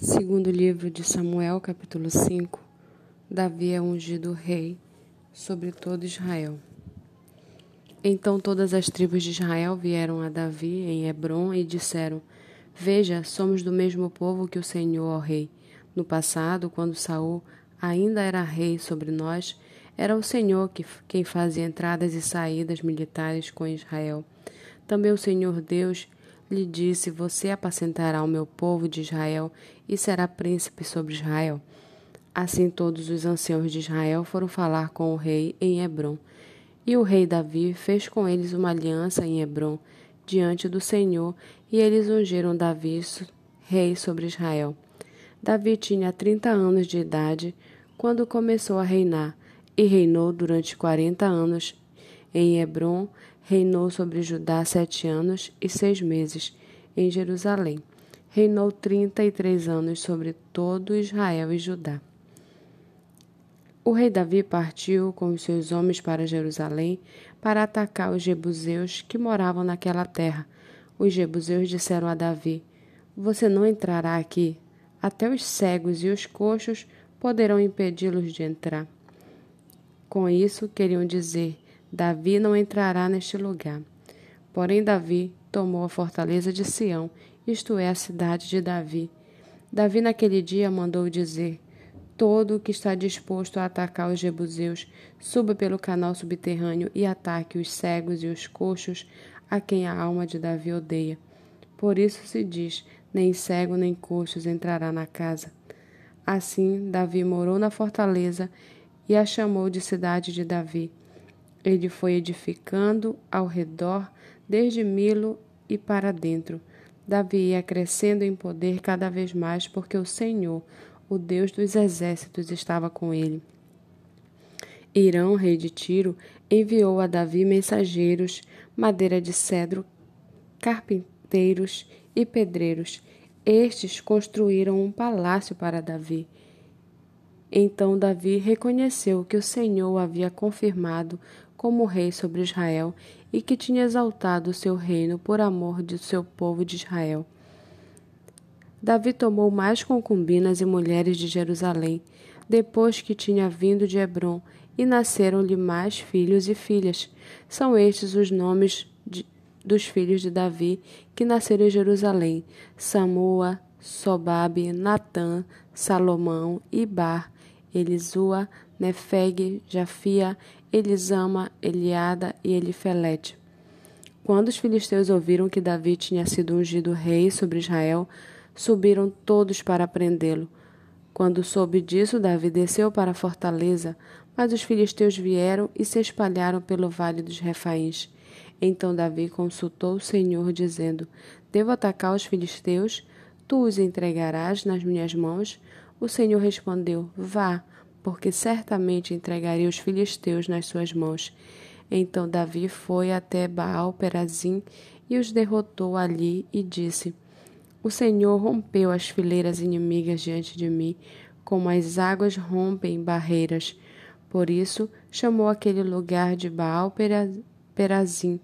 Segundo livro de Samuel, capítulo 5, Davi é ungido rei sobre todo Israel. Então todas as tribos de Israel vieram a Davi em Hebron e disseram: Veja, somos do mesmo povo que o Senhor, ó rei. No passado, quando Saul ainda era rei sobre nós, era o Senhor que, quem fazia entradas e saídas militares com Israel. Também o Senhor Deus lhe disse: Você apacentará o meu povo de Israel e será príncipe sobre Israel. Assim todos os anciãos de Israel foram falar com o rei em Hebron. E o rei Davi fez com eles uma aliança em Hebron, diante do Senhor, e eles ungiram Davi rei sobre Israel. Davi tinha trinta anos de idade quando começou a reinar, e reinou durante quarenta anos em Hebron, reinou sobre Judá sete anos e seis meses. Em Jerusalém, reinou trinta e três anos sobre todo Israel e Judá. O rei Davi partiu com os seus homens para Jerusalém para atacar os jebuseus que moravam naquela terra. Os jebuseus disseram a Davi: Você não entrará aqui. Até os cegos e os coxos poderão impedi-los de entrar. Com isso, queriam dizer: Davi não entrará neste lugar. Porém, Davi tomou a fortaleza de Sião, isto é, a cidade de Davi. Davi, naquele dia, mandou dizer: Todo o que está disposto a atacar os jebuseus, suba pelo canal subterrâneo e ataque os cegos e os coxos, a quem a alma de Davi odeia. Por isso se diz: nem cego nem coxos entrará na casa. Assim, Davi morou na fortaleza e a chamou de cidade de Davi ele foi edificando ao redor, desde Milo e para dentro. Davi ia crescendo em poder cada vez mais, porque o Senhor, o Deus dos exércitos, estava com ele. Irão, rei de Tiro, enviou a Davi mensageiros, madeira de cedro, carpinteiros e pedreiros. Estes construíram um palácio para Davi. Então Davi reconheceu que o Senhor havia confirmado como rei sobre Israel e que tinha exaltado o seu reino por amor de seu povo de Israel. Davi tomou mais concubinas e mulheres de Jerusalém, depois que tinha vindo de Hebron, e nasceram-lhe mais filhos e filhas. São estes os nomes de, dos filhos de Davi que nasceram em Jerusalém: Samua, Sobabe, Natã, Salomão, Ibar, Elisua, Nefeg, Jafia, Elisama, Eliada e Elifelete. Quando os filisteus ouviram que Davi tinha sido ungido rei sobre Israel, subiram todos para prendê-lo. Quando soube disso, Davi desceu para a fortaleza, mas os filisteus vieram e se espalharam pelo vale dos Refaíns. Então Davi consultou o Senhor, dizendo: Devo atacar os filisteus? Tu os entregarás nas minhas mãos? O Senhor respondeu: Vá porque certamente entregaria os filisteus nas suas mãos. Então Davi foi até Baal Perazim e os derrotou ali e disse: O Senhor rompeu as fileiras inimigas diante de mim, como as águas rompem barreiras. Por isso chamou aquele lugar de Baal Perazim.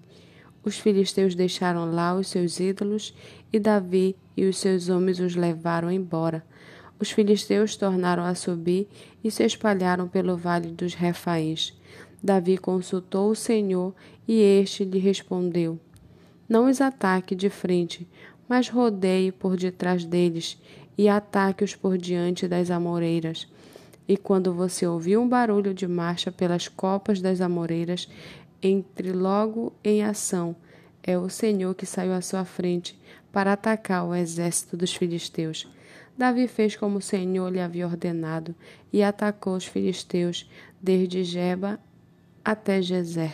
Os filisteus deixaram lá os seus ídolos e Davi e os seus homens os levaram embora. Os filisteus tornaram a subir e se espalharam pelo vale dos Refaíns. Davi consultou o Senhor e este lhe respondeu: Não os ataque de frente, mas rodeie por detrás deles e ataque-os por diante das amoreiras. E quando você ouvir um barulho de marcha pelas copas das amoreiras, entre logo em ação. É o Senhor que saiu à sua frente para atacar o exército dos filisteus. Davi fez como o Senhor lhe havia ordenado e atacou os filisteus desde Jeba até Jezer.